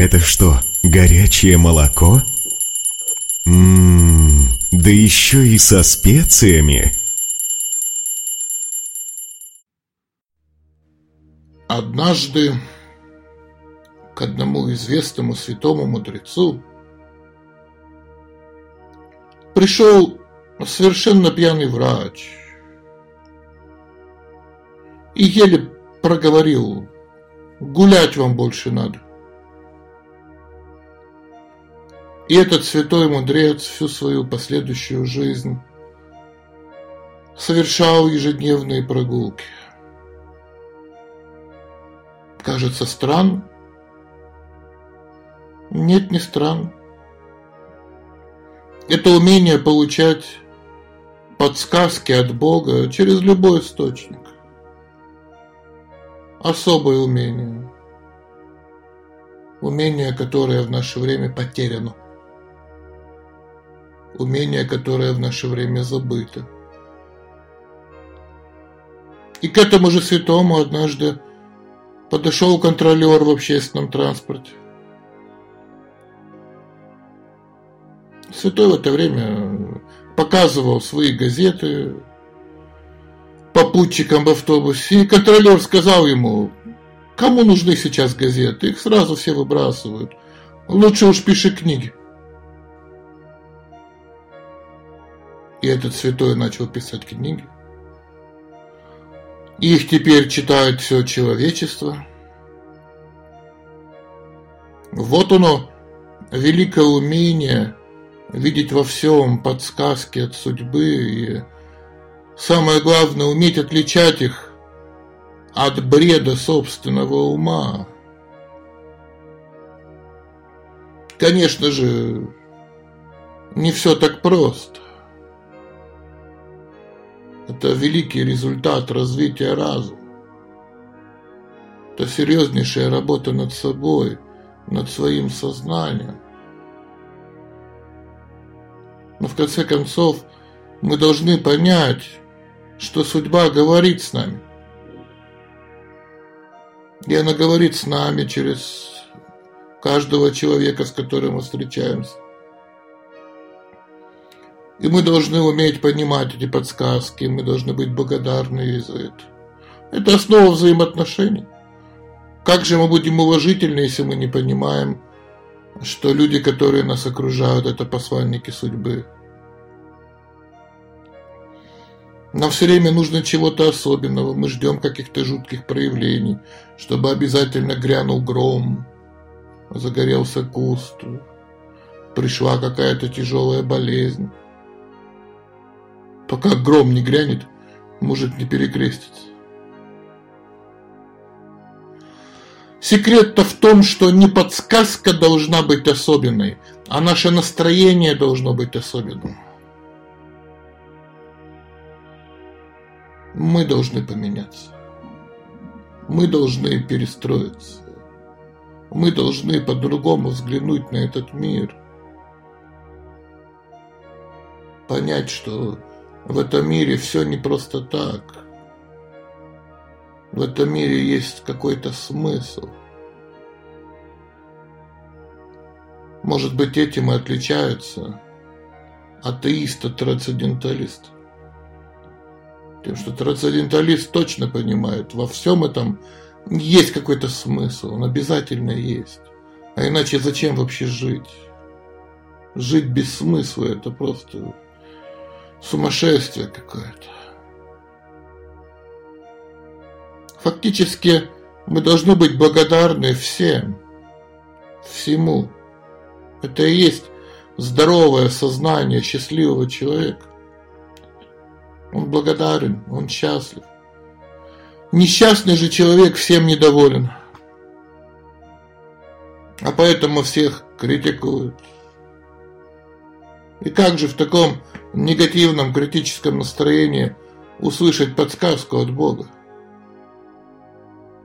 Это что, горячее молоко? Ммм, да еще и со специями. Однажды к одному известному святому мудрецу пришел совершенно пьяный врач и еле проговорил, гулять вам больше надо. И этот святой мудрец всю свою последующую жизнь совершал ежедневные прогулки. Кажется странно. Нет, не странно. Это умение получать подсказки от Бога через любой источник. Особое умение. Умение, которое в наше время потеряно умение, которое в наше время забыто. И к этому же святому однажды подошел контролер в общественном транспорте. Святой в это время показывал свои газеты попутчикам в автобусе, и контролер сказал ему, кому нужны сейчас газеты, их сразу все выбрасывают, лучше уж пиши книги. И этот святой начал писать книги. Их теперь читает все человечество. Вот оно, великое умение видеть во всем подсказки от судьбы и самое главное уметь отличать их от бреда собственного ума. Конечно же, не все так просто. Это великий результат развития разума. Это серьезнейшая работа над собой, над своим сознанием. Но в конце концов мы должны понять, что судьба говорит с нами. И она говорит с нами через каждого человека, с которым мы встречаемся. И мы должны уметь понимать эти подсказки, мы должны быть благодарны за это. Это основа взаимоотношений. Как же мы будем уважительны, если мы не понимаем, что люди, которые нас окружают, это посланники судьбы? Нам все время нужно чего-то особенного, мы ждем каких-то жутких проявлений, чтобы обязательно грянул гром, загорелся куст, пришла какая-то тяжелая болезнь пока гром не грянет, может не перекреститься. Секрет-то в том, что не подсказка должна быть особенной, а наше настроение должно быть особенным. Мы должны поменяться. Мы должны перестроиться. Мы должны по-другому взглянуть на этот мир. Понять, что в этом мире все не просто так. В этом мире есть какой-то смысл. Может быть, этим и отличаются атеист от трансценденталист. Тем, что трансценденталист точно понимает, во всем этом есть какой-то смысл, он обязательно есть. А иначе зачем вообще жить? Жить без смысла – это просто сумасшествие какое-то. Фактически мы должны быть благодарны всем, всему. Это и есть здоровое сознание счастливого человека. Он благодарен, он счастлив. Несчастный же человек всем недоволен. А поэтому всех критикуют. И как же в таком негативном критическом настроении услышать подсказку от Бога?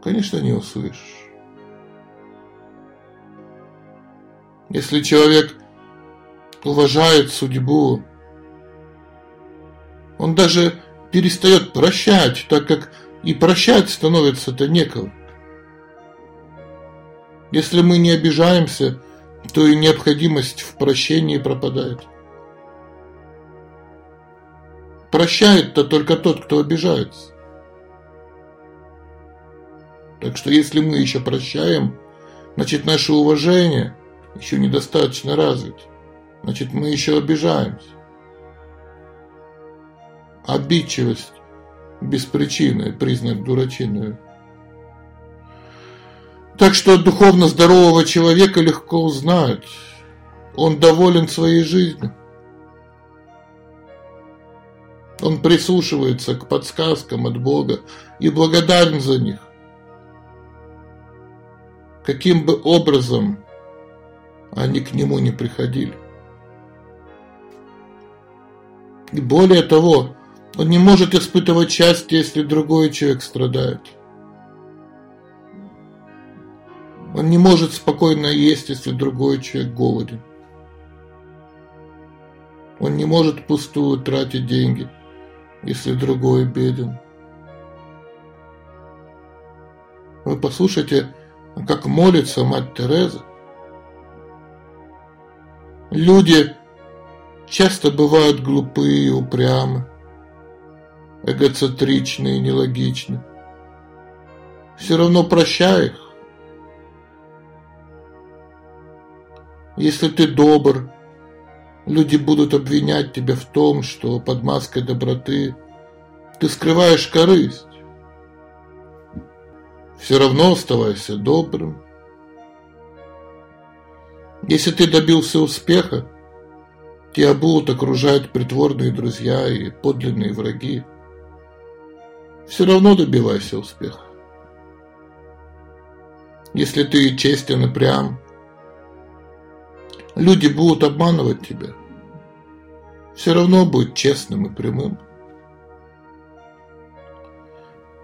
Конечно, не услышишь. Если человек уважает судьбу, он даже перестает прощать, так как и прощать становится-то некого. Если мы не обижаемся, то и необходимость в прощении пропадает. Прощает-то только тот, кто обижается. Так что если мы еще прощаем, значит наше уважение еще недостаточно развито. Значит мы еще обижаемся. Обидчивость без причины признак дурачины. Так что духовно здорового человека легко узнать. Он доволен своей жизнью. Он прислушивается к подсказкам от Бога и благодарен за них. Каким бы образом они к нему не приходили. И более того, он не может испытывать счастье, если другой человек страдает. Он не может спокойно есть, если другой человек голоден. Он не может пустую тратить деньги, если другой беден. Вы послушайте, как молится мать Тереза. Люди часто бывают глупые упрямы, эгоцентричны и нелогичны. Все равно прощай их. Если ты добр, люди будут обвинять тебя в том, что под маской доброты ты скрываешь корысть. Все равно оставайся добрым. Если ты добился успеха, тебя будут окружать притворные друзья и подлинные враги. Все равно добивайся успеха. Если ты честен и прям, Люди будут обманывать тебя. Все равно будь честным и прямым.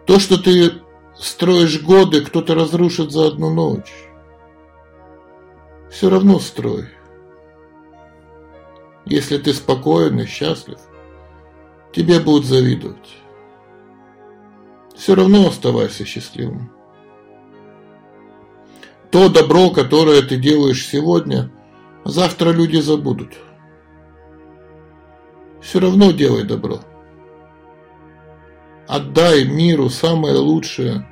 То, что ты строишь годы, кто-то разрушит за одну ночь. Все равно строй. Если ты спокоен и счастлив, тебе будут завидовать. Все равно оставайся счастливым. То добро, которое ты делаешь сегодня – Завтра люди забудут. Все равно делай добро. Отдай миру самое лучшее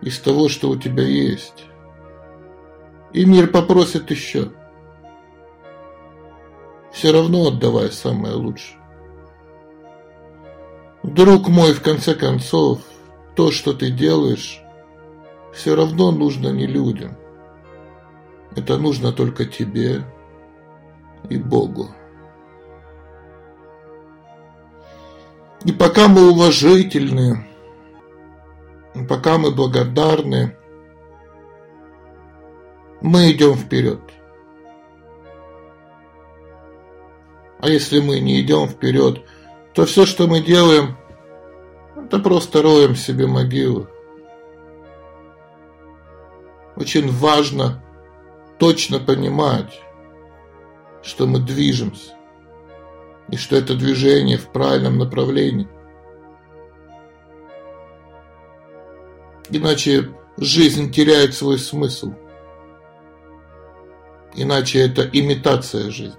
из того, что у тебя есть. И мир попросит еще. Все равно отдавай самое лучшее. Друг мой, в конце концов, то, что ты делаешь, все равно нужно не людям. Это нужно только тебе и Богу. И пока мы уважительны, пока мы благодарны, мы идем вперед. А если мы не идем вперед, то все, что мы делаем, это просто роем себе могилу. Очень важно точно понимать, что мы движемся, и что это движение в правильном направлении. Иначе жизнь теряет свой смысл. Иначе это имитация жизни.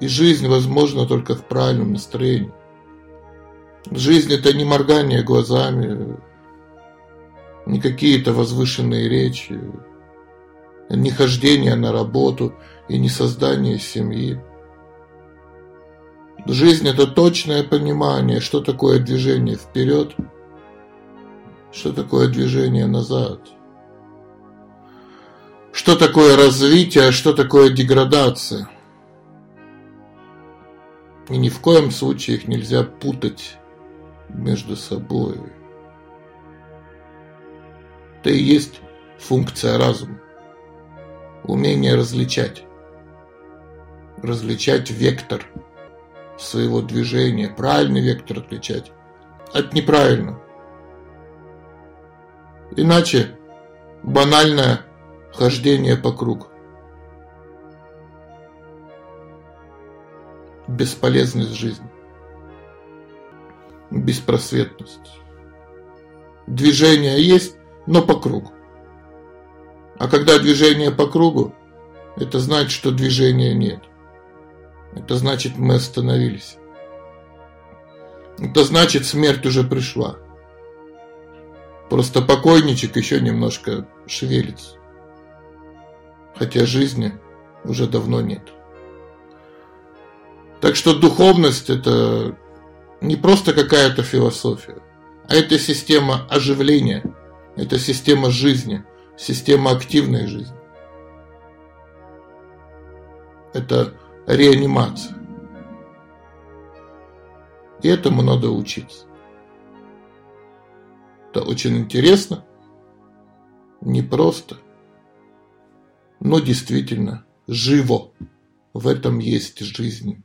И жизнь возможна только в правильном настроении. Жизнь это не моргание глазами, не какие-то возвышенные речи, не хождение на работу и не создание семьи. Жизнь – это точное понимание, что такое движение вперед, что такое движение назад, что такое развитие, а что такое деградация. И ни в коем случае их нельзя путать между собой. Это и есть функция разума умение различать. Различать вектор своего движения, правильный вектор отличать от неправильного. Иначе банальное хождение по кругу. Бесполезность жизни. Беспросветность. Движение есть, но по кругу. А когда движение по кругу, это значит, что движения нет. Это значит, мы остановились. Это значит, смерть уже пришла. Просто покойничек еще немножко шевелится. Хотя жизни уже давно нет. Так что духовность это не просто какая-то философия, а это система оживления, это система жизни, система активной жизни. Это реанимация. И этому надо учиться. Это очень интересно, непросто, но действительно живо. В этом есть жизнь.